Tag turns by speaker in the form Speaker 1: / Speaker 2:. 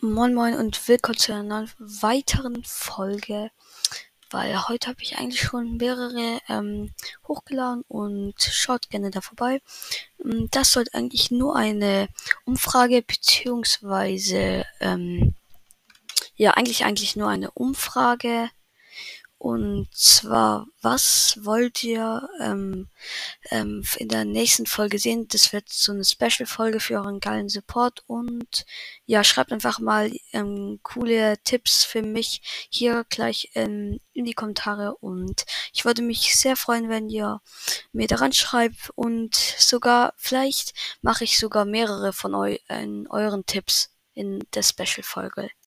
Speaker 1: Moin Moin und willkommen zu einer weiteren Folge, weil heute habe ich eigentlich schon mehrere ähm, hochgeladen und schaut gerne da vorbei. Ähm, das sollte eigentlich nur eine Umfrage beziehungsweise ähm, ja eigentlich eigentlich nur eine Umfrage und zwar, was wollt ihr ähm, ähm, in der nächsten Folge sehen? Das wird so eine Special-Folge für euren geilen Support. Und ja, schreibt einfach mal ähm, coole Tipps für mich hier gleich ähm, in die Kommentare. Und ich würde mich sehr freuen, wenn ihr mir daran schreibt. Und sogar, vielleicht mache ich sogar mehrere von eu euren Tipps in der Special-Folge.